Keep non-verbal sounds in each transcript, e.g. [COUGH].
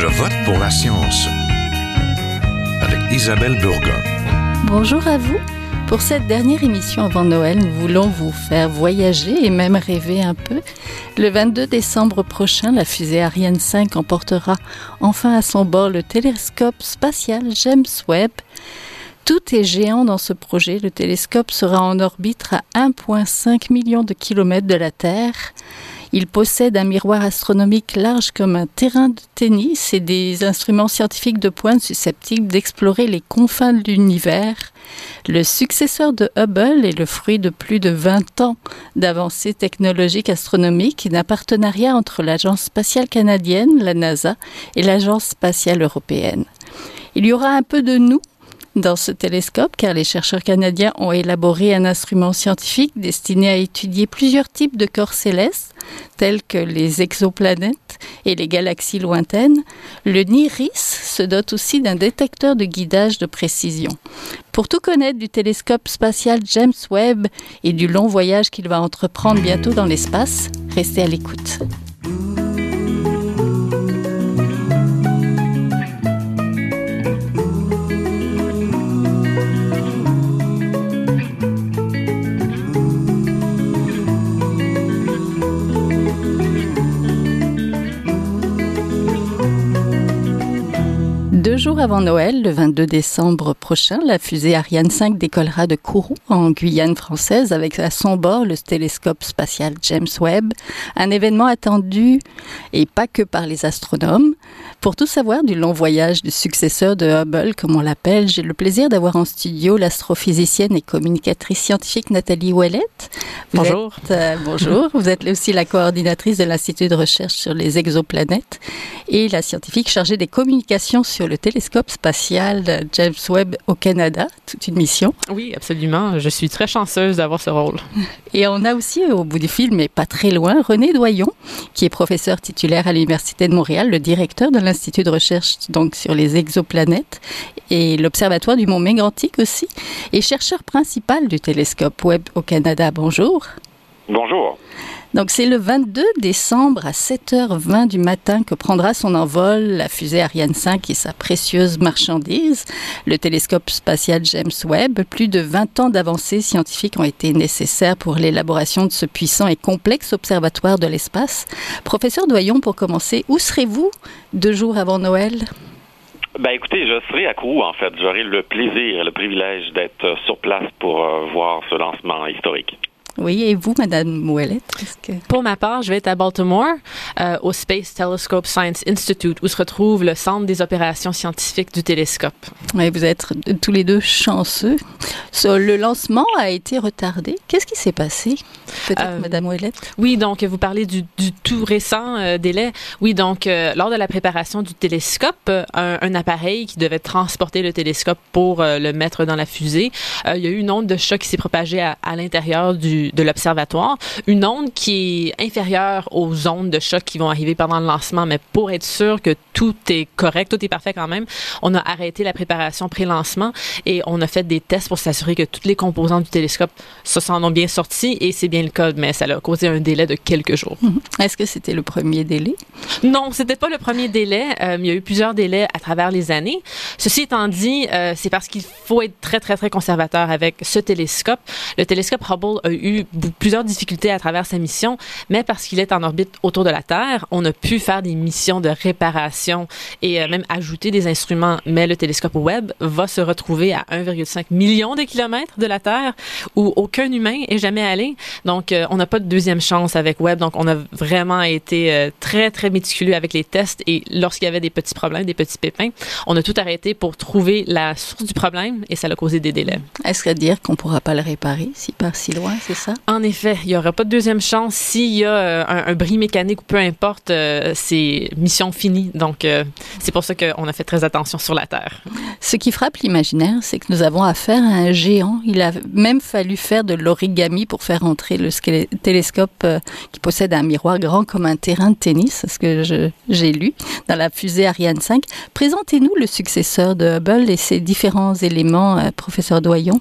Je vote pour la science avec Isabelle Burgon. Bonjour à vous. Pour cette dernière émission avant Noël, nous voulons vous faire voyager et même rêver un peu. Le 22 décembre prochain, la fusée Ariane 5 emportera enfin à son bord le télescope spatial James Webb. Tout est géant dans ce projet. Le télescope sera en orbite à 1,5 million de kilomètres de la Terre. Il possède un miroir astronomique large comme un terrain de tennis et des instruments scientifiques de pointe susceptibles d'explorer les confins de l'univers. Le successeur de Hubble est le fruit de plus de 20 ans d'avancées technologiques astronomiques et d'un partenariat entre l'Agence spatiale canadienne, la NASA, et l'Agence spatiale européenne. Il y aura un peu de nous dans ce télescope car les chercheurs canadiens ont élaboré un instrument scientifique destiné à étudier plusieurs types de corps célestes tels que les exoplanètes et les galaxies lointaines. Le NIRIS se dote aussi d'un détecteur de guidage de précision. Pour tout connaître du télescope spatial James Webb et du long voyage qu'il va entreprendre bientôt dans l'espace, restez à l'écoute. Jours avant Noël, le 22 décembre prochain, la fusée Ariane 5 décollera de Kourou, en Guyane française, avec à son bord le télescope spatial James Webb, un événement attendu et pas que par les astronomes. Pour tout savoir du long voyage du successeur de Hubble, comme on l'appelle, j'ai le plaisir d'avoir en studio l'astrophysicienne et communicatrice scientifique Nathalie Ouellette. Vous bonjour. Êtes, euh, bonjour. [LAUGHS] Vous êtes aussi la coordinatrice de l'Institut de recherche sur les exoplanètes et la scientifique chargée des communications sur le télescope spatial James Webb au Canada, toute une mission. Oui, absolument. Je suis très chanceuse d'avoir ce rôle. Et on a aussi au bout du film, mais pas très loin, René Doyon, qui est professeur titulaire à l'Université de Montréal, le directeur de l'Institut de recherche donc sur les exoplanètes et l'Observatoire du Mont Mégantic aussi, et chercheur principal du télescope Webb au Canada. Bonjour. Bonjour. Donc c'est le 22 décembre à 7h20 du matin que prendra son envol la fusée Ariane 5 et sa précieuse marchandise, le télescope spatial James Webb. Plus de 20 ans d'avancées scientifiques ont été nécessaires pour l'élaboration de ce puissant et complexe observatoire de l'espace. Professeur Doyon, pour commencer, où serez-vous deux jours avant Noël? Ben écoutez, je serai à Kourou en fait. J'aurai le plaisir, le privilège d'être sur place pour euh, voir ce lancement historique. Oui, et vous, Madame Mouellette? Que... Pour ma part, je vais être à Baltimore, euh, au Space Telescope Science Institute, où se retrouve le centre des opérations scientifiques du télescope. Oui, vous êtes tous les deux chanceux. So, le lancement a été retardé. Qu'est-ce qui s'est passé? Peut-être, euh, Madame Ouellette? Oui, donc, vous parlez du, du tout récent euh, délai. Oui, donc, euh, lors de la préparation du télescope, un, un, appareil qui devait transporter le télescope pour le mettre dans la fusée, il y a eu une onde de choc qui s'est propagée à, à l'intérieur du de l'observatoire, une onde qui est inférieure aux ondes de choc qui vont arriver pendant le lancement, mais pour être sûr que tout est correct, tout est parfait quand même, on a arrêté la préparation pré-lancement et on a fait des tests pour s'assurer que toutes les composantes du télescope se s'en ont bien sorties et c'est bien le cas, mais ça a causé un délai de quelques jours. Est-ce que c'était le premier délai? Non, c'était pas le premier délai. Euh, il y a eu plusieurs délais à travers les années. Ceci étant dit, euh, c'est parce qu'il faut être très, très, très conservateur avec ce télescope. Le télescope Hubble a eu plusieurs difficultés à travers sa mission, mais parce qu'il est en orbite autour de la Terre, on a pu faire des missions de réparation et euh, même ajouter des instruments. Mais le télescope Webb va se retrouver à 1,5 million de kilomètres de la Terre où aucun humain est jamais allé. Donc, euh, on n'a pas de deuxième chance avec Webb. Donc, on a vraiment été euh, très, très méticuleux avec les tests et lorsqu'il y avait des petits problèmes, des petits pépins, on a tout arrêté pour trouver la source du problème et ça a causé des délais. Est-ce que dire qu'on pourra pas le réparer s'il part si loin, c'est ça? En effet, il n'y aura pas de deuxième chance. S'il y a un, un, bris mécanique ou peu importe, euh, c'est mission finie. Donc, euh, c'est pour ça qu'on a fait très attention sur la Terre. Ce qui frappe l'imaginaire, c'est que nous avons affaire à un géant. Il a même fallu faire de l'origami pour faire entrer le télescope qui possède un miroir grand comme un terrain de tennis, ce que j'ai lu dans la fusée Ariane 5. Présentez-nous le successeur de Hubble et ses différents éléments, professeur Doyon.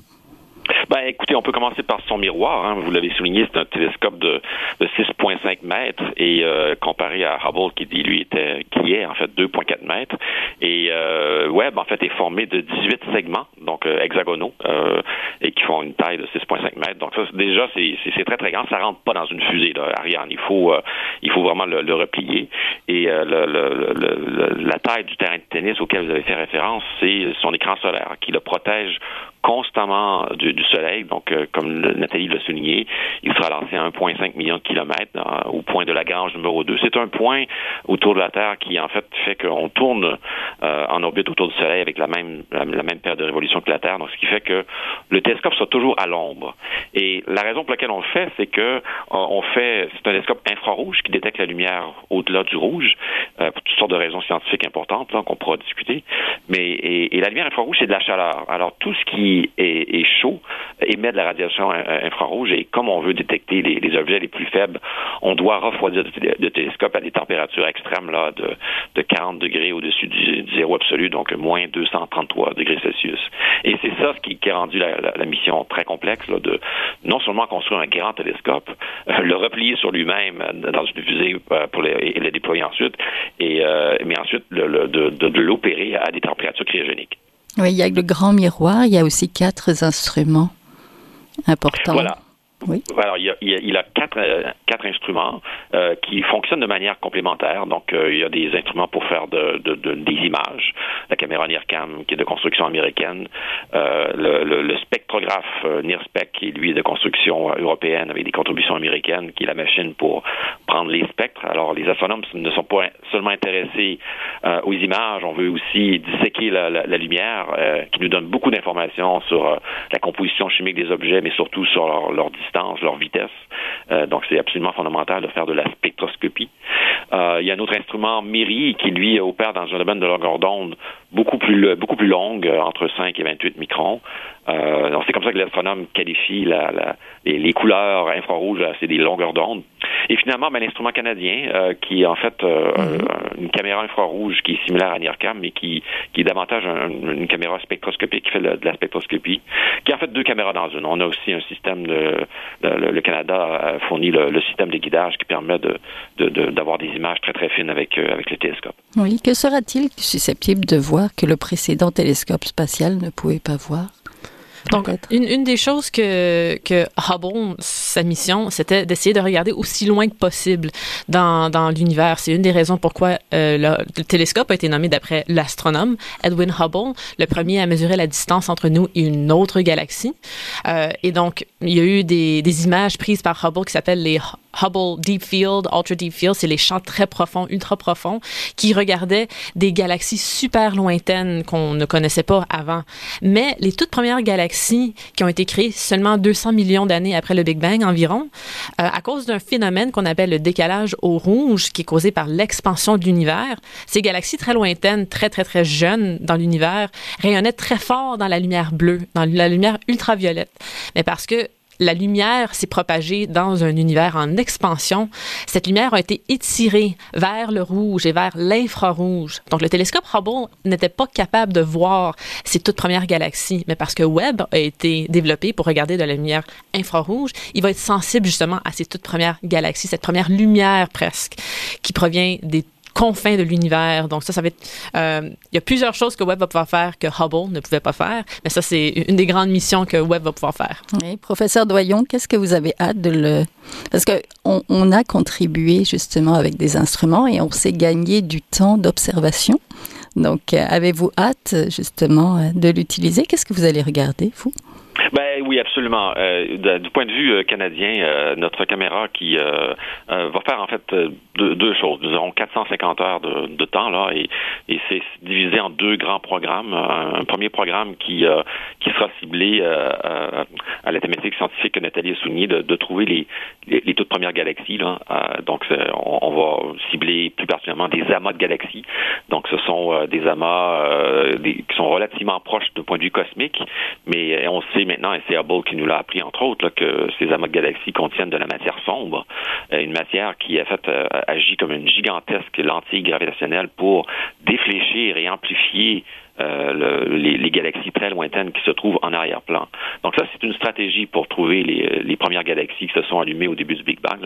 Ben, écoutez, on peut commencer par son miroir. Hein. Vous l'avez souligné, c'est un télescope de, de 6,5 mètres et euh, comparé à Hubble qui lui était qui est en fait 2,4 mètres. Et euh, Webb en fait est formé de 18 segments, donc euh, hexagonaux, euh, et qui font une taille de 6,5 mètres. Donc ça, déjà, c'est très très grand. Ça rentre pas dans une fusée là, Ariane. Il faut il faut vraiment le, le replier. Et le, la taille du terrain de tennis auquel vous avez fait référence, c'est son écran solaire qui le protège constamment du, soleil. Donc, euh, comme Nathalie l'a souligné, il sera lancé à 1,5 million de kilomètres au point de Lagrange numéro 2. C'est un point autour de la Terre qui, en fait, fait qu'on tourne euh, en orbite autour du soleil avec la même, la, même paire de révolution que la Terre. Donc, ce qui fait que le télescope soit toujours à l'ombre. Et la raison pour laquelle on le fait, c'est que euh, on fait, c'est un télescope infrarouge qui détecte la lumière au-delà du rouge, pour toutes sortes de raisons scientifiques importantes qu'on pourra discuter. Mais et la lumière infrarouge, c'est de la chaleur. Alors, tout ce qui est, chaud émet de la radiation infrarouge et comme on veut détecter les, objets les plus faibles, on doit refroidir le, télescope à des températures extrêmes là, de, de 40 degrés au-dessus du, zéro absolu, donc moins 233 degrés Celsius. Et c'est ça qui, a rendu la, mission très complexe, là, de non seulement construire un grand télescope, euh, le replier sur lui-même dans une fusée euh, pour et le déployer ensuite, euh, mais ensuite de, de l'opérer à des températures cryogéniques. Oui, il y a le grand miroir, il y a aussi quatre instruments importants. Voilà. Oui. Alors, il, a, a quatre, euh, quatre instruments euh, qui fonctionnent de manière complémentaire. Donc, euh, il y a des instruments pour faire de, de, de, des images, la caméra NIRCam qui est de construction américaine, le, spectrographe NIRSPEC qui lui est de construction européenne avec des contributions américaines, qui est la machine pour prendre les spectres. Alors, les astronomes ne sont pas seulement intéressés aux images, on veut aussi disséquer la lumière, qui nous donne beaucoup d'informations sur la composition chimique des objets, mais surtout sur leur, leur leur vitesse. Euh, donc, c'est absolument fondamental de faire de la spectroscopie. Euh, il y a un autre instrument, MIRI, qui, lui, opère dans un domaine de longueur d'onde beaucoup plus, beaucoup plus longue, euh, entre 5 et 28 microns. Euh, c'est comme ça que l'astronome qualifie la, la, les, couleurs infrarouges, c'est des longueurs d'onde. Et finalement, ben, l'instrument canadien, euh, qui est en fait euh, mm-hmm. une caméra infrarouge qui est similaire à NIRCam, mais qui, qui est davantage une caméra spectroscopique qui fait de la spectroscopie, qui est en fait deux caméras dans une. On a aussi un système de, le, Canada fournit le, le, système de guidage qui permet d'avoir des images très très fines avec, avec le télescope. Oui, que sera-t-il susceptible de voir que le précédent télescope spatial ne pouvait pas voir? Donc, une, une, des choses que, que Hubble, sa mission, c'était d'essayer de regarder aussi loin que possible dans, dans l'univers. C'est une des raisons pourquoi euh, le, télescope a été nommé d'après l'astronome Edwin Hubble, le premier à mesurer la distance entre nous et une autre galaxie. Euh, et donc, il y a eu des, des images prises par Hubble qui s'appellent les Hubble Deep Field, Ultra Deep Field, c'est les champs très profonds, ultra profonds, qui regardaient des galaxies super lointaines qu'on ne connaissait pas avant. Mais les toutes premières galaxies qui ont été créées seulement 200 millions d'années après le Big Bang environ, euh, à cause d'un phénomène qu'on appelle le décalage au rouge, qui est causé par l'expansion de l'univers, ces galaxies très lointaines, très très très jeunes dans l'univers, rayonnaient très fort dans la lumière bleue, dans la lumière ultraviolette. Mais parce que la lumière s'est propagée dans un univers en expansion. Cette lumière a été étirée vers le rouge et vers l'infrarouge. Donc le télescope Hubble n'était pas capable de voir ces toutes premières galaxies, mais parce que Webb a été développé pour regarder de la lumière infrarouge, il va être sensible justement à ces toutes premières galaxies, cette première lumière presque qui provient des confins de l'univers. Donc ça, ça va être... Euh, il y a plusieurs choses que Webb va pouvoir faire que Hubble ne pouvait pas faire, mais ça, c'est une des grandes missions que Webb va pouvoir faire. Oui, professeur Doyon, qu'est-ce que vous avez hâte de le... Parce qu'on on a contribué justement avec des instruments et on s'est gagné du temps d'observation. Donc, euh, avez-vous hâte justement de l'utiliser? Qu'est-ce que vous allez regarder, vous? Ben oui, absolument. Euh, du point de vue euh, canadien, euh, notre caméra qui va faire en fait deux, choses. Nous aurons 450 heures de, temps là, et, c'est divisé en deux grands programmes. Un, premier programme qui qui sera ciblé à la thématique scientifique que Nathalie a souligné de, trouver les, toutes premières galaxies. Donc, on, va cibler plus particulièrement des amas de galaxies. Donc, ce sont des amas qui sont relativement proches du point de vue cosmique, mais on sait maintenant, et c'est Hubble qui nous l'a appris, entre autres, que ces amas de galaxies contiennent de la matière sombre, euh, une matière qui, en fait, euh, agit comme une gigantesque lentille gravitationnelle pour défléchir et amplifier euh, les, galaxies très lointaines qui se trouvent en arrière-plan. Donc ça, c'est une stratégie pour trouver les, premières galaxies qui se sont allumées au début du Big Bang,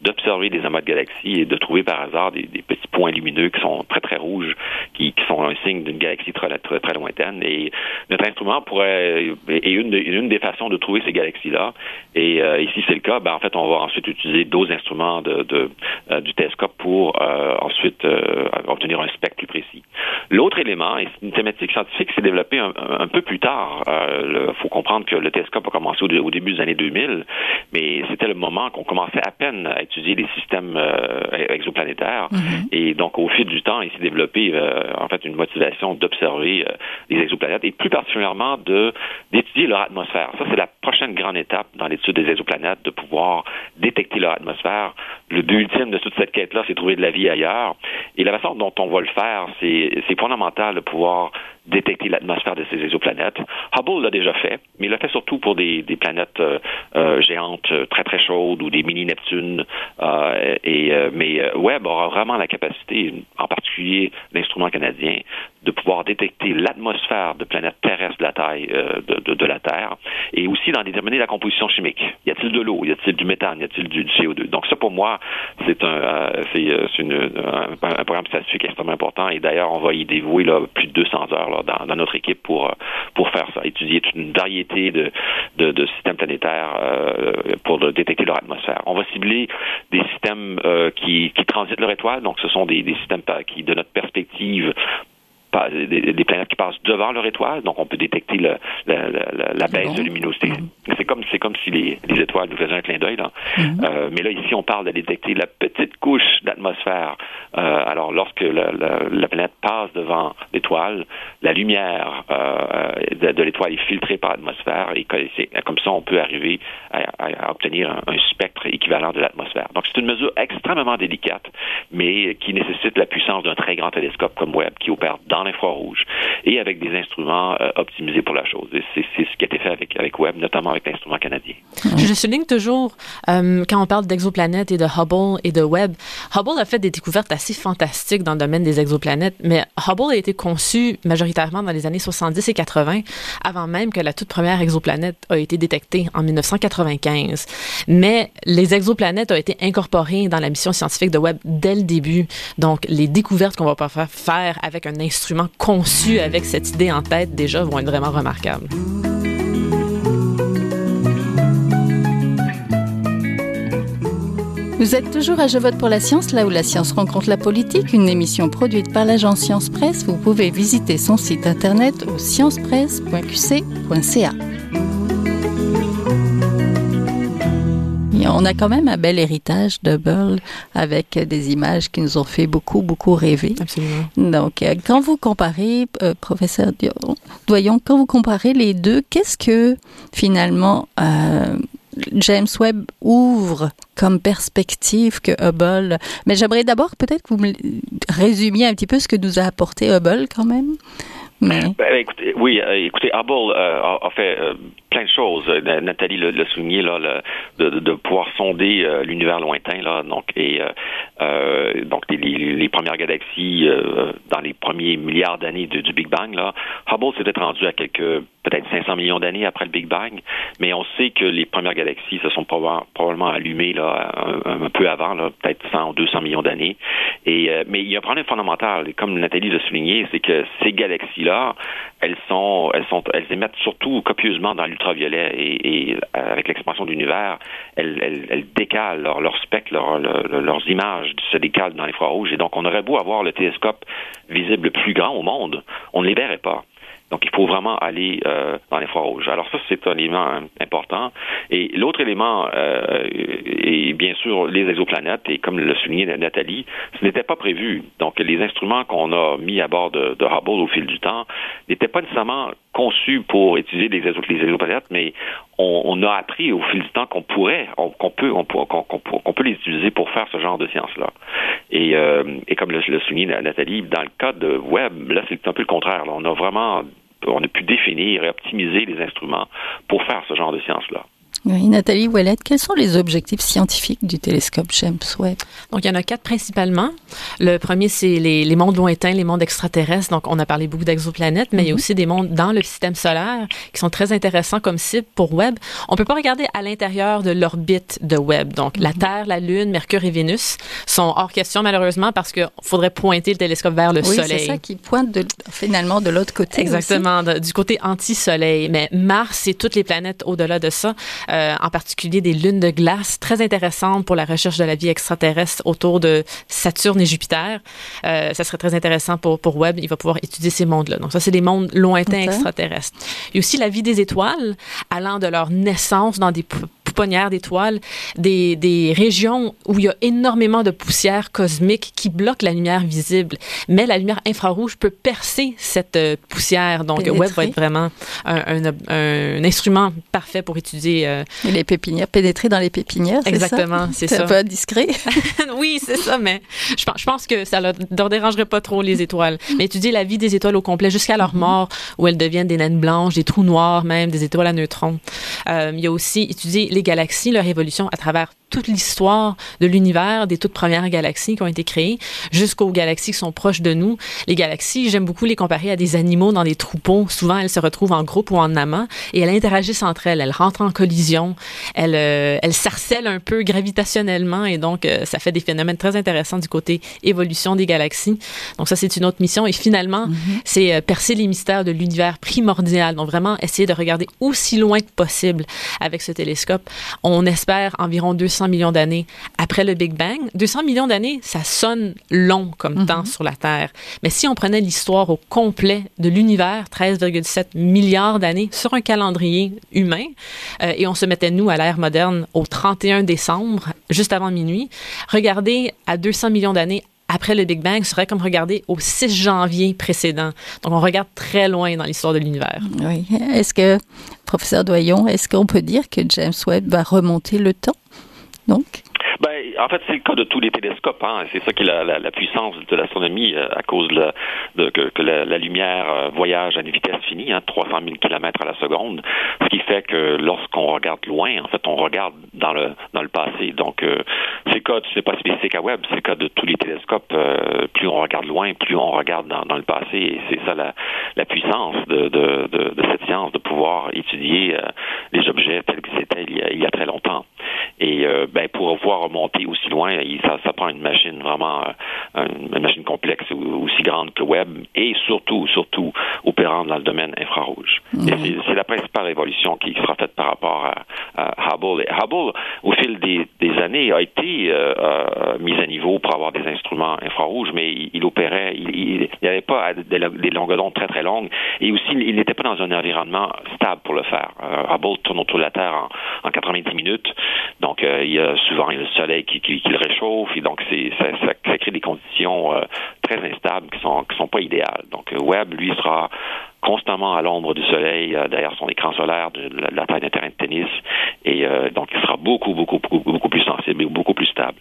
d'observer des amas de galaxies et de trouver par hasard des, petits points lumineux qui sont très très rouges, qui, sont un signe d'une galaxie très, très, lointaine. Et notre instrument pourrait est une, une des façons de trouver ces galaxies-là. Et euh, ici c'est le cas, ben, en fait on va ensuite utiliser d'autres instruments de, euh, du télescope pour ensuite obtenir un spectre plus précis. L'autre élément, et c'est une thématique scientifique qui s'est développée un, peu plus tard. Il euh, faut comprendre que le télescope a commencé au, début des années 2000, mais c'était le moment qu'on commençait à peine à étudier les systèmes euh, exoplanétaires. Mm-hmm. Et donc, au fil du temps, il s'est développé euh, en fait une motivation d'observer les exoplanètes et plus particulièrement de d'étudier leur atmosphère. Ça, c'est la prochaine grande étape dans l'étude des exoplanètes, de pouvoir détecter leur atmosphère. Le but ultime de toute cette quête-là, c'est trouver de la vie ailleurs. Et la façon dont on va le faire, c'est fondamental de pouvoir all détecter l'atmosphère de ces exoplanètes. Hubble l'a déjà fait, mais il l'a fait surtout pour des, des planètes euh, euh géantes euh, très très chaudes ou des mini Neptunes. Euh, et mais Webb aura vraiment la capacité, en particulier l'instrument canadien, de pouvoir détecter l'atmosphère de planètes terrestres de la taille de, de, de, la Terre, et aussi d'en déterminer la composition chimique. Y a-t-il de l'eau? Y a-t-il du méthane? Y a-t-il du, CO2 Donc ça, pour moi, c'est un c'est un, un, programme scientifique extrêmement important. Et d'ailleurs, on va y dévouer là, plus de 200 heures dans, notre équipe pour, euh, pour faire ça, étudier toute une variété de, de, systèmes planétaires euh, pour détecter leur atmosphère. On va cibler des systèmes euh, qui, qui transitent leur étoile, donc ce sont des, des systèmes qui, de notre perspective, des, planètes qui passent devant leur étoile, donc on peut détecter le, la baisse de luminosité. Mm-hmm. C'est comme c'est comme si les, étoiles nous faisaient un clin d'œil. Mm-hmm. Euh, mais là ici on parle de détecter la petite couche d'atmosphère. Euh, alors lorsque la, planète passe devant l'étoile, la lumière euh, de, l'étoile est filtrée par l'atmosphère et comme ça on peut arriver à, obtenir un, un, spectre équivalent de l'atmosphère. Donc c'est une mesure extrêmement délicate, mais qui nécessite la puissance d'un très grand télescope comme Webb qui opère dans l'infrarouge et avec des instruments euh, optimisés pour la chose. C'est ce qui a été fait avec, avec Webb, notamment avec l'instrument canadien. Je souligne toujours, euh, quand on parle d'exoplanètes et de Hubble et de Webb, Hubble a fait des découvertes assez fantastiques dans le domaine des exoplanètes, mais Hubble a été conçu majoritairement dans les années 70 et 80, avant même que la toute première exoplanète a été détectée en 1995. Mais les exoplanètes ont été incorporées dans la mission scientifique de Webb dès le début. Donc, les découvertes qu'on va pouvoir faire avec un instrument conçus avec cette idée en tête déjà vont être vraiment remarquables. Vous êtes toujours à Je vote pour la science, là où la science rencontre la politique, une émission produite par l'agence Science Presse. Vous pouvez visiter son site internet au sciencepresse.qc.ca. on a quand même un bel héritage de Burl avec des images qui nous ont fait beaucoup, beaucoup rêver. Absolument. Donc, euh, quand vous comparez, euh, professeur Doyon, quand vous comparez les deux, qu'est-ce que finalement euh, James Webb ouvre comme perspective que Hubble? Mais j'aimerais d'abord peut-être que vous me résumiez un petit peu ce que nous a apporté Hubble quand même. Ben, écoutez, oui, écoutez, Hubble a, fait plein de choses. Euh, Nathalie l'a souligné là, le, de, pouvoir sonder euh, l'univers lointain là, donc et euh, donc les, premières galaxies dans les premiers milliards d'années du Big Bang là, Hubble s'était rendu à quelques peut-être 500 millions d'années après le Big Bang, mais on sait que les premières galaxies se sont probablement allumées là un, peu avant, peut-être 100 ou 200 millions d'années. Et mais il y a un problème fondamental, comme Nathalie l'a souligné, c'est que ces galaxies là, elles sont elles elles émettent surtout copieusement dans l'ultra ultraviolet et, et euh, avec l'expansion de l'univers, elles, décalent leur, spectre, leurs images se décalent dans l'infrarouge. Et donc, on aurait beau avoir le télescope visible le plus grand au monde, on ne les verrait pas. Donc, il faut vraiment aller euh, dans l'infrarouge. Alors ça, c'est un élément important. Et l'autre élément euh, est bien sûr les exoplanètes. Et comme le soulignait Nathalie, ce n'était pas prévu. Donc, les instruments qu'on a mis à bord de Hubble au fil du temps n'étaient pas nécessairement conçus pour étudier les, exoplanètes, mais on, a appris au fil du temps qu'on pourrait, qu'on peut, on, qu'on peut les utiliser pour faire ce genre de sciences-là. Et, euh, et comme le, le soulignait Nathalie, dans le cas de Webb, là, c'est un peu le contraire. On a vraiment on a pu définir et optimiser les instruments pour faire ce genre de sciences-là. Oui, Nathalie Ouellette, quels sont les objectifs scientifiques du télescope James Webb? Donc, il y en a quatre principalement. Le premier, c'est les, les, mondes lointains, les mondes extraterrestres. Donc, on a parlé beaucoup d'exoplanètes, mais il y a mhm. aussi des mondes dans le système solaire qui sont très intéressants comme cible pour Webb. On peut pas regarder à l'intérieur de l'orbite de Webb. Donc, la mhm. Terre, la Lune, Mercure et Vénus sont hors question, malheureusement, parce qu'il faudrait pointer le télescope vers le oui, Soleil. c'est ça qui pointe de, finalement de l'autre côté. Exactement, du côté anti-Soleil. Mais Mars et toutes les planètes au-delà de ça, euh, en particulier des lunes de glace très intéressantes pour la recherche de la vie extraterrestre autour de Saturne et Jupiter. Euh, ça serait très intéressant pour, pour Webb. Il va pouvoir étudier ces mondes-là. Donc ça, c'est des mondes lointains extraterrestres. Il y a aussi la vie des étoiles allant de leur naissance dans des pouponnières d'étoiles, des, des régions où il y a énormément de poussière cosmique qui bloque la lumière visible. Mais la lumière infrarouge peut percer cette euh, poussière. Donc, Webb va être vraiment un, un, un, instrument parfait pour étudier. Euh... les pépinières, pénétrer dans les pépinières. Exactement, c'est ça. C'est pas discret. [LAUGHS] [LAUGHS] oui, c'est ça, mais je pense, je pense que ça ne leur dérangerait pas trop les étoiles. Mais étudier la vie des étoiles au complet jusqu'à leur mort, où elles deviennent des naines blanches, des trous noirs même, des étoiles à neutrons. Euh, il y a aussi étudier les galaxies, leur évolution à travers toute l'histoire de l'univers, des toutes premières galaxies qui ont été créées, jusqu'aux galaxies qui sont proches de nous. Les galaxies, j'aime beaucoup les comparer à des animaux dans des troupeaux. Souvent, elles se retrouvent en groupe ou en amas et elles interagissent entre elles. Elles rentrent en collision, elles, euh, elles sarcellent un peu gravitationnellement et donc euh, ça fait des phénomènes très intéressants du côté évolution des galaxies. Donc ça, c'est une autre mission. Et finalement, mm-hmm. c'est euh, percer les mystères de l'univers primordial. Donc vraiment essayer de regarder aussi loin que possible avec ce télescope. On espère environ 200 millions d'années après le Big Bang. 200 millions d'années, ça sonne long comme mhm. temps sur la Terre. Mais si on prenait l'histoire au complet de l'univers, 13,7 milliards d'années, sur un calendrier humain, euh, et on se mettait, nous, à l'ère moderne, au 31 décembre, juste avant minuit, regarder à 200 millions d'années après le Big Bang serait comme regarder au 6 janvier précédent. Donc, on regarde très loin dans l'histoire de l'univers. Oui. Est-ce que, professeur Doyon, est-ce qu'on peut dire que James Webb va remonter le temps? Donc ben, en fait, c'est le cas de tous les télescopes. Hein. C'est ça qui est la, puissance de l'astronomie euh, à cause de, que, la, lumière euh, voyage à une vitesse finie, hein, 300 000 km à la seconde, ce qui fait que lorsqu'on regarde loin, en fait, on regarde dans le dans le passé. Donc, euh, c'est le cas, c'est pas spécifique à Webb, c'est le cas de tous les télescopes. Plus on regarde loin, plus on regarde dans, le passé, et c'est ça la, puissance de, de, de, cette science, de pouvoir étudier les objets tels que c'était il, il, y a très longtemps. Et ben, pour voir remonter aussi loin, ça, ça prend une machine vraiment, euh, une machine complexe aussi grande que Webb et surtout, surtout opérant dans le domaine infrarouge. C'est la principale évolution qui sera faite par rapport à, Hubble. Et Hubble, au fil des, des années, a été euh, euh, mis à niveau pour avoir des instruments infrarouges, mais il, opérait, il n'y avait pas des, des longueurs d'onde très très longues et aussi il n'était pas dans un environnement stable pour le faire. Hubble tourne autour de la Terre en, en 90 minutes, donc il y a souvent le soleil qui, qui, le réchauffe et donc c'est ça, crée des conditions euh, très instables qui sont qui sont pas idéales. Donc euh, Webb lui sera constamment à l'ombre du soleil euh, derrière son écran solaire de la, taille d'un terrain de tennis et donc il sera beaucoup beaucoup beaucoup beaucoup plus sensible et beaucoup plus stable.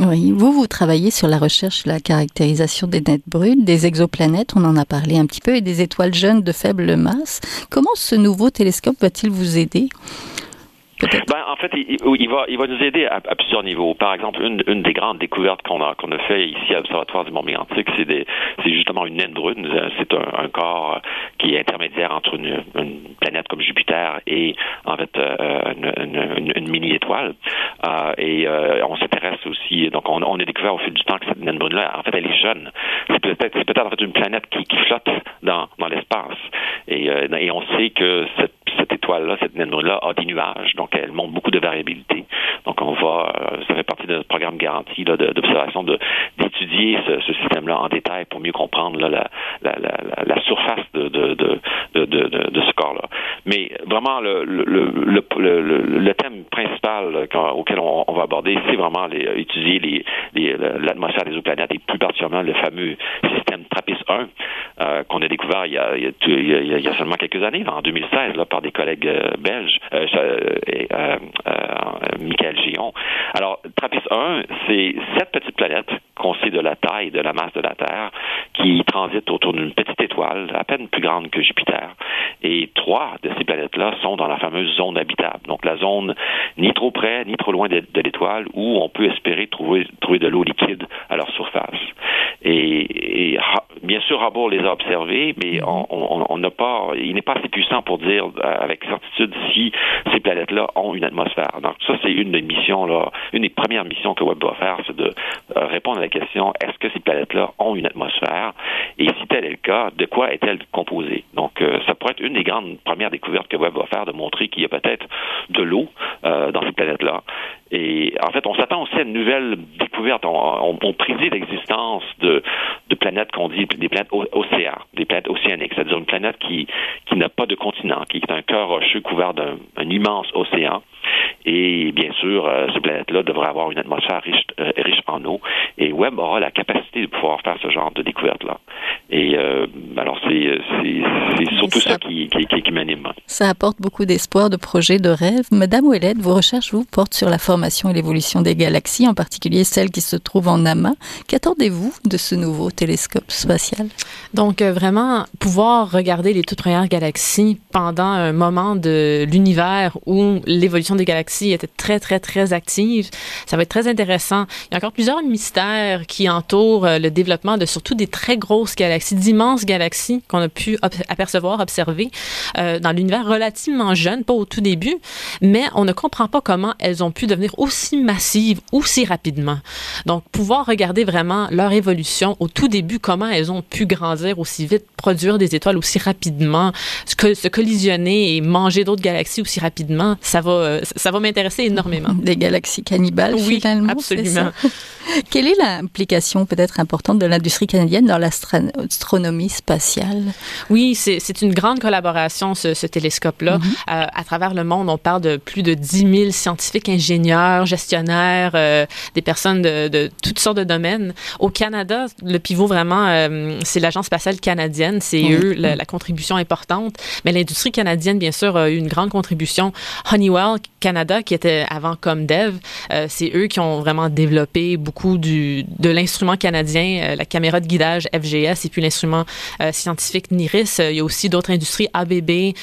Oui, vous, vous travaillez sur la recherche, la caractérisation des nets brunes, des exoplanètes, on en a parlé un petit peu, et des étoiles jeunes de faible masse. Comment ce nouveau télescope va-t-il vous aider? Ben, en fait, il, va, il va nous aider à, plusieurs niveaux. Par exemple, une, une des grandes découvertes qu'on a, qu'on a fait ici à l'Observatoire du Mont Mégantic, c'est, justement une naine brune. C'est un, corps qui est intermédiaire entre une, planète comme Jupiter et, en fait, euh, une, mini-étoile. Euh, et euh, on s'intéresse aussi, donc on, a découvert au fil du temps que cette naine brune-là, en fait, elle est jeune. C'est peut-être, peut-être en fait une planète qui, flotte dans, dans l'espace. Et, euh, et on sait que cette cette étoile-là, cette naine-là, a des nuages, donc elle montre beaucoup de variabilité. Donc on va, euh, ça fait partie de notre programme garanti d'observation d'étudier ce, système-là en détail pour mieux comprendre la, la, la, surface de, de, de, ce corps-là. Mais vraiment, le, le, le, thème principal auquel on, va aborder, c'est vraiment les, étudier l'atmosphère des planètes et plus particulièrement le fameux système TRAPPIST-1 euh, qu'on a découvert il y a, il, y a, il y a, seulement quelques années, en 2016, là, par des collègues euh, belges, euh, euh, Michael Gion. Alors, TRAPPIST 1, c'est sept petites planètes qu'on sait de la taille de la masse de la Terre qui transitent autour d'une petite étoile à peine plus grande que Jupiter. Et trois de ces planètes-là sont dans la fameuse zone habitable. Donc la zone ni trop près ni trop loin de, l'étoile où on peut espérer trouver, trouver de l'eau liquide à leur surface. Et, bien sûr, Hubble les a observés, mais mhm. on n'a pas, il n'est pas assez puissant pour dire euh, avec certitude si ces planètes-là ont une atmosphère. Donc ça, c'est une des missions là, une des premières missions que Webb va faire, c'est de euh, répondre à la est-ce que ces planètes-là ont une atmosphère? Et si tel est le cas, de quoi est-elle composée? Donc euh, ça pourrait être une des grandes premières découvertes que Webb va faire, de montrer qu'il y a peut-être de l'eau dans ces planètes-là. Et en fait, on s'attend aussi à une nouvelle découverte. On, on, prédit l'existence de, de planètes qu'on dit des planètes des planètes océaniques, c'est-à-dire une planète qui, qui n'a pas de continent, qui est un cœur rocheux couvert d'un immense océan. Et bien sûr, euh, cette planète-là devrait avoir une atmosphère riche, euh, riche en eau. Et Webb aura la capacité de pouvoir faire ce genre de découverte-là. Et euh, alors, c'est surtout ça, qui, qui, qui, m'anime. Ça apporte beaucoup d'espoir, de projets, de rêves. Madame Ouellette, vos recherches vous portent sur la formation et l'évolution des galaxies, en particulier celles qui se trouvent en amas. Qu'attendez-vous de ce nouveau télescope spatial? Donc, vraiment, pouvoir regarder les toutes premières galaxies pendant un moment de l'univers où l'évolution des galaxies était très, très, très active. Ça va être très intéressant. Il y a encore plusieurs mystères qui entourent euh, le développement de surtout des très grosses galaxies, d'immenses galaxies qu'on a pu apercevoir, observer euh, dans l'univers relativement jeune, pas au tout début, mais on ne comprend pas comment elles ont pu devenir aussi massives aussi rapidement. Donc, pouvoir regarder vraiment leur évolution au tout début, comment elles ont pu grandir aussi vite, produire des étoiles aussi rapidement, se collisionner et manger d'autres galaxies aussi rapidement, ça va, euh, ça va m'intéresser énormément. [LAUGHS] Des galaxies cannibales, oui, finalement. Absolument. [LAUGHS] Quelle est l'implication peut-être importante de l'industrie canadienne dans l'astronomie spatiale? Oui, c'est une grande collaboration, ce, ce télescope-là. Mhm. Euh, à travers le monde, on parle de plus de 10 000 scientifiques, ingénieurs, gestionnaires, euh, des personnes de, de, toutes sortes de domaines. Au Canada, le pivot vraiment, euh, c'est l'Agence spatiale canadienne. C'est eux la, la, contribution importante. Mais l'industrie canadienne, bien sûr, a eu une grande contribution. Honeywell Canada, qui était avant comme dev, c'est eux qui ont vraiment développé beaucoup du, de l'instrument canadien, euh, la caméra de guidage FGS et puis l'instrument euh, scientifique NIRIS. Euh, il y a aussi d'autres industries, ABB.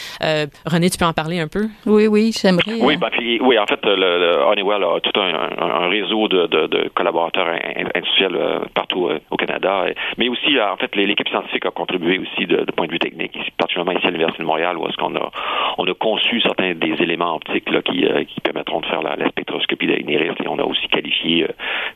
René, tu peux en parler un peu? Oui, oui, j'aimerais. Oui, ben, oui, en fait, le, Honeywell a tout un, réseau de, collaborateurs industriels partout au Canada. Mais aussi, en fait, l'équipe scientifique a contribué aussi de, point de vue technique, particulièrement ici à l'Université de Montréal, où est-ce qu'on a, on a conçu certains des éléments optiques là, qui, permettront de faire la, spectroscopie de NIRIS et on a aussi qualifié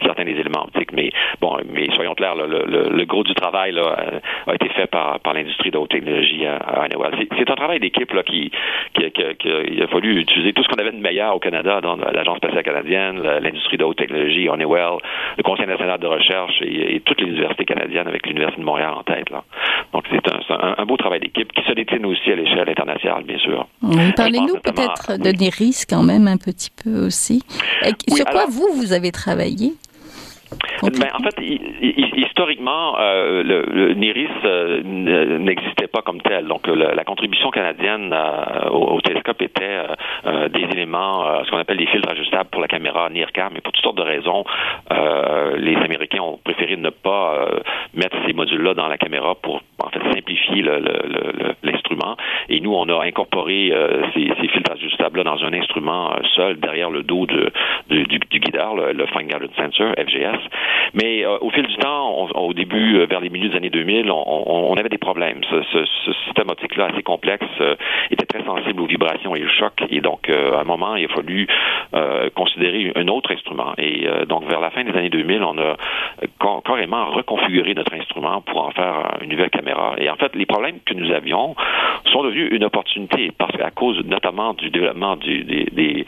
certains des éléments optiques. Mais bon, mais soyons clairs, le, gros du travail a été fait par, l'industrie de haute technologie à, Honeywell. C'est un travail d'équipe là qui, qui, qui, a fallu utiliser tout ce qu'on avait de meilleur au Canada, dans l'Agence spatiale canadienne, l'industrie de haute technologie, Honeywell, le Conseil national de recherche et, toutes les universités canadiennes avec l'Université de Montréal en tête. Là. Donc c'est un, un, beau travail d'équipe qui se décline aussi à l'échelle internationale, bien sûr. Parlez-nous peut-être de l'IRIS quand même un petit peu aussi. Sur quoi vous, vous avez travaillé? Ben, en fait, historiquement, euh, le, NIRIS euh, n'existait pas comme tel. Donc, la contribution canadienne euh, au, télescope était des éléments, ce qu'on appelle des filtres ajustables pour la caméra NIRCam. Mais pour toutes sortes de raisons, les Américains ont préféré ne pas mettre ces modules-là dans la caméra pour, en fait, simplifier l'instrument. Et nous, on a incorporé ces, filtres ajustables-là dans un instrument seul derrière le dos du, du, guideur, le, le Fine Guidance Sensor, FGS. [LAUGHS] Mais euh, au fil du temps, au début, euh, vers les milieux des années 2000, on, avait des problèmes. Ce, système optique-là, assez complexe, euh, était très sensible aux vibrations et aux chocs. Et donc, à un moment, il a fallu considérer un autre instrument. Et donc, vers la fin des années 2000, on a carrément reconfiguré notre instrument pour en faire une nouvelle caméra. Et en fait, les problèmes que nous avions sont devenus une opportunité parce qu'à cause notamment du développement de,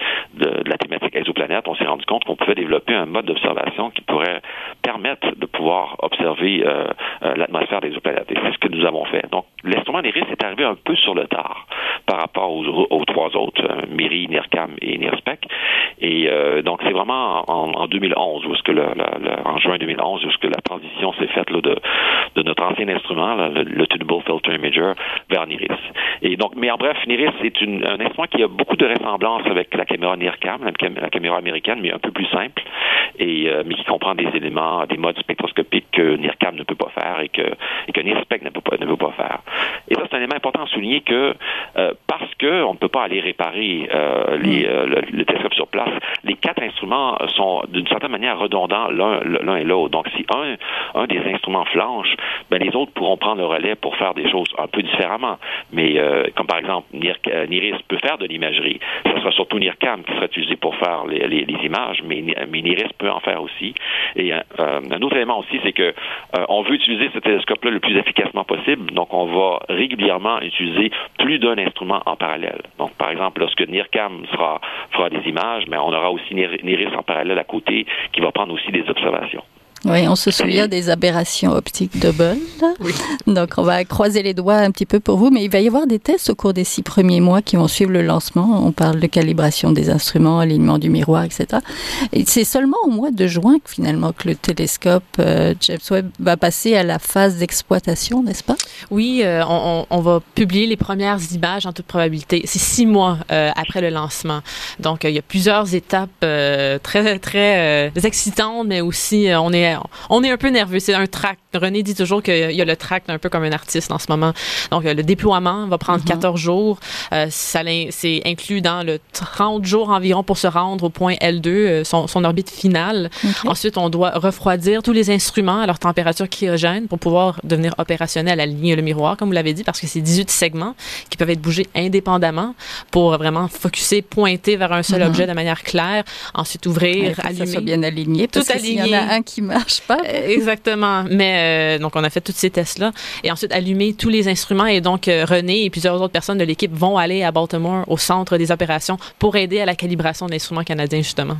la thématique exoplanète, on s'est rendu compte qu'on pouvait développer un mode d'observation qui pourrait permettre de pouvoir observer euh, euh, l'atmosphère des exoplanètes. Et c'est ce que nous avons fait. Donc, l'instrument NIRIS est arrivé un peu sur le tard par rapport aux, trois autres, euh, MIRI, NIRCAM et NIRSPEC. Et donc, c'est vraiment en, 2011, où ce que le, en juin 2011, où ce que la transition s'est faite là, de, de notre ancien instrument, le, le, Tunable Filter Imager, vers NIRIS. Et donc, mais en bref, NIRIS est un instrument qui a beaucoup de ressemblances avec la caméra NIRCam, la, caméra américaine, mais un peu plus simple, et mais qui comprend des éléments, des modes spectroscopiques que NIRCam ne peut pas faire et que, et que NIRSPEC ne peut pas, ne peut pas faire. Et ça, c'est un élément important à souligner que parce qu'on ne peut pas aller réparer les, le, le télescope sur place, les quatre instruments sont d'une certaine manière redondants l'un et l'autre. Donc, si un, un des instruments flanche, ben, les autres pourront prendre le relais pour faire des choses un peu différemment. Mais euh, comme par exemple, euh, NIRIS peut faire de l'imagerie. Ce sera surtout NIRCAM qui sera utilisé pour faire les, les, les images, mais, mais, NIRIS peut en faire aussi. Et euh, un autre élément aussi, c'est que on veut utiliser ce télescope-là le plus efficacement possible. Donc, on va régulièrement utiliser plus d'un instrument en parallèle. Donc, par exemple, lorsque NIRCAM sera, fera des images, mais on aura aussi NIRIS en parallèle à côté qui va prendre aussi des observations. Oui, on se souvient des aberrations optiques double. Oui. Donc, on va croiser les doigts un petit peu pour vous, mais il va y avoir des tests au cours des six premiers mois qui vont suivre le lancement. On parle de calibration des instruments, alignement du miroir, etc. Et c'est seulement au mois de juin que finalement que le télescope euh, James Webb va passer à la phase d'exploitation, n'est-ce pas? Oui, euh, on, on, va publier les premières images en toute probabilité. C'est six mois euh, après le lancement. Donc, il y a plusieurs étapes euh, très très excitantes, mais aussi on est on est un peu nerveux. C'est un tract. René dit toujours qu'il y a le tract un peu comme un artiste en ce moment. Donc, le déploiement va prendre 14 mhm. jours. Euh, c'est inclus dans le 30 jours environ pour se rendre au point L2, euh, son, orbite finale. Ensuite, on doit refroidir tous les instruments à leur température cryogène pour pouvoir devenir opérationnel, aligner le miroir, comme vous l'avez dit, parce que c'est 18 segments qui peuvent être bougés indépendamment pour vraiment focuser, pointer vers un seul mhm. objet de manière claire. Ensuite, ouvrir, allumer. Ça soit bien aligné. Tout aligné. Il y en a un qui marche pas. Euh, exactement. Mais euh, donc on a fait tous ces tests-là et ensuite allumer tous les instruments et donc euh, René et plusieurs autres personnes de l'équipe vont aller à Baltimore au centre des opérations pour aider à la calibration d'instruments canadiens justement.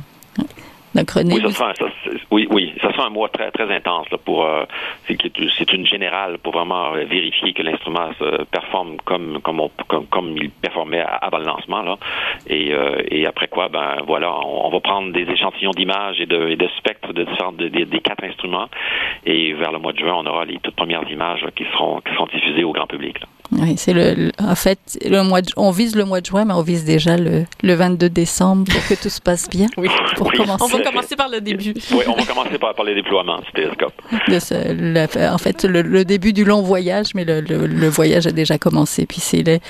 Oui, ça, oui, oui, ça sera un mois très très intense pour c'est une générale pour vraiment vérifier que l'instrument se performe comme comme, comme comme il performait avant le lancement là. Et, et après quoi ben voilà on, va prendre des échantillons d'images et de, de spectres de différentes des, des quatre instruments. Et vers le mois de juin on aura les toutes premières images qui seront qui seront diffusées au grand public. Oui, c'est le, en fait, le mois de, on vise le mois de juin, mais on vise déjà le, le 22 décembre pour que tout se passe bien. Oui, pour Commencer. On va commencer par le début. Oui, on va commencer par, par les déploiements du télescope. en fait, le, début du long voyage, mais le, le voyage a déjà commencé. Puis c'est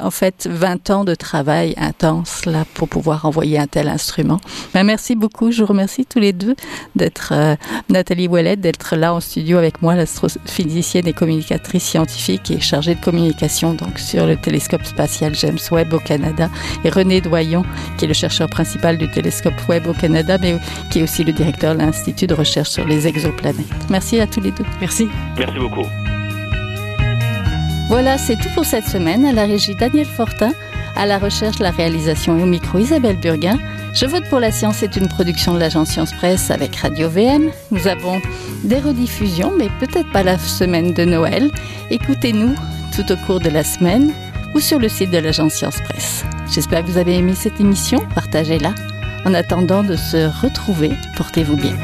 en fait 20 ans de travail intense là pour pouvoir envoyer un tel instrument. Ben, merci beaucoup. Je vous remercie tous les deux d'être euh, Nathalie Ouellette, d'être là en studio avec moi, l'astrophysicienne et communicatrice scientifique et chargée de communication communication donc sur le télescope spatial James Webb au Canada et René Doyon qui est le chercheur principal du télescope Webb au Canada mais qui est aussi le directeur de l'Institut de recherche sur les exoplanètes. Merci à tous les deux. Merci. Merci beaucoup. Voilà, c'est tout pour cette semaine. À la régie Daniel Fortin, à la recherche, la réalisation et au micro Isabelle Burguin. Je vote pour la science est une production de l'agence Science Presse avec Radio VM. Nous avons des rediffusions, mais peut-être pas la semaine de Noël. Écoutez-nous tout au cours de la semaine ou sur le site de l'agence Science Presse. J'espère que vous avez aimé cette émission, partagez-la. En attendant de se retrouver, portez-vous bien.